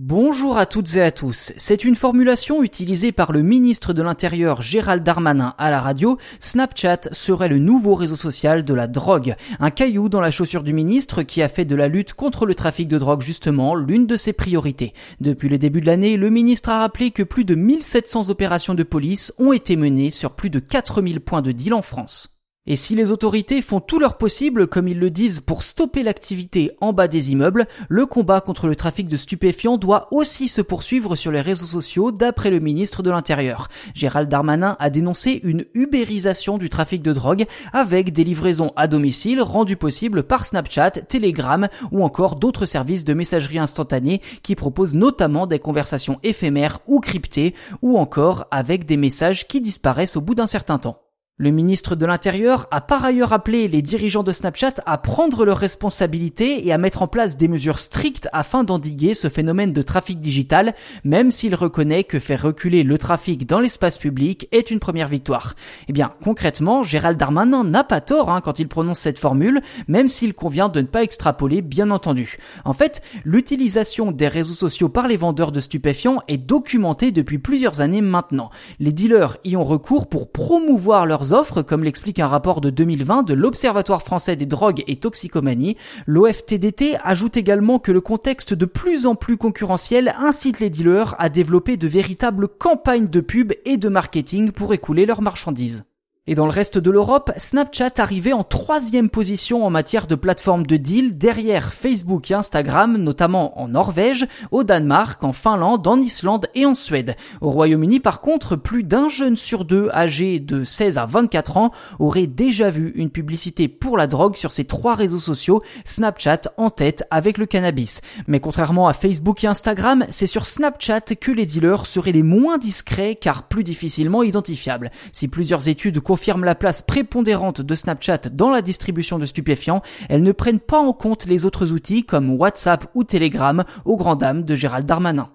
Bonjour à toutes et à tous. C'est une formulation utilisée par le ministre de l'Intérieur Gérald Darmanin à la radio. Snapchat serait le nouveau réseau social de la drogue. Un caillou dans la chaussure du ministre qui a fait de la lutte contre le trafic de drogue justement l'une de ses priorités. Depuis le début de l'année, le ministre a rappelé que plus de 1700 opérations de police ont été menées sur plus de 4000 points de deal en France. Et si les autorités font tout leur possible, comme ils le disent, pour stopper l'activité en bas des immeubles, le combat contre le trafic de stupéfiants doit aussi se poursuivre sur les réseaux sociaux, d'après le ministre de l'Intérieur. Gérald Darmanin a dénoncé une ubérisation du trafic de drogue avec des livraisons à domicile rendues possibles par Snapchat, Telegram ou encore d'autres services de messagerie instantanée qui proposent notamment des conversations éphémères ou cryptées ou encore avec des messages qui disparaissent au bout d'un certain temps. Le ministre de l'Intérieur a par ailleurs appelé les dirigeants de Snapchat à prendre leurs responsabilités et à mettre en place des mesures strictes afin d'endiguer ce phénomène de trafic digital, même s'il reconnaît que faire reculer le trafic dans l'espace public est une première victoire. Eh bien, concrètement, Gérald Darmanin n'a pas tort hein, quand il prononce cette formule, même s'il convient de ne pas extrapoler, bien entendu. En fait, l'utilisation des réseaux sociaux par les vendeurs de stupéfiants est documentée depuis plusieurs années maintenant. Les dealers y ont recours pour promouvoir leurs offres, comme l'explique un rapport de 2020 de l'Observatoire français des drogues et toxicomanie. L'OFTDT ajoute également que le contexte de plus en plus concurrentiel incite les dealers à développer de véritables campagnes de pub et de marketing pour écouler leurs marchandises. Et dans le reste de l'Europe, Snapchat arrivait en troisième position en matière de plateforme de deal derrière Facebook et Instagram, notamment en Norvège, au Danemark, en Finlande, en Islande et en Suède. Au Royaume-Uni, par contre, plus d'un jeune sur deux âgé de 16 à 24 ans aurait déjà vu une publicité pour la drogue sur ces trois réseaux sociaux, Snapchat en tête avec le cannabis. Mais contrairement à Facebook et Instagram, c'est sur Snapchat que les dealers seraient les moins discrets car plus difficilement identifiables. Si plusieurs études confirment la place prépondérante de Snapchat dans la distribution de stupéfiants, elles ne prennent pas en compte les autres outils comme WhatsApp ou Telegram aux grand dames de Gérald Darmanin.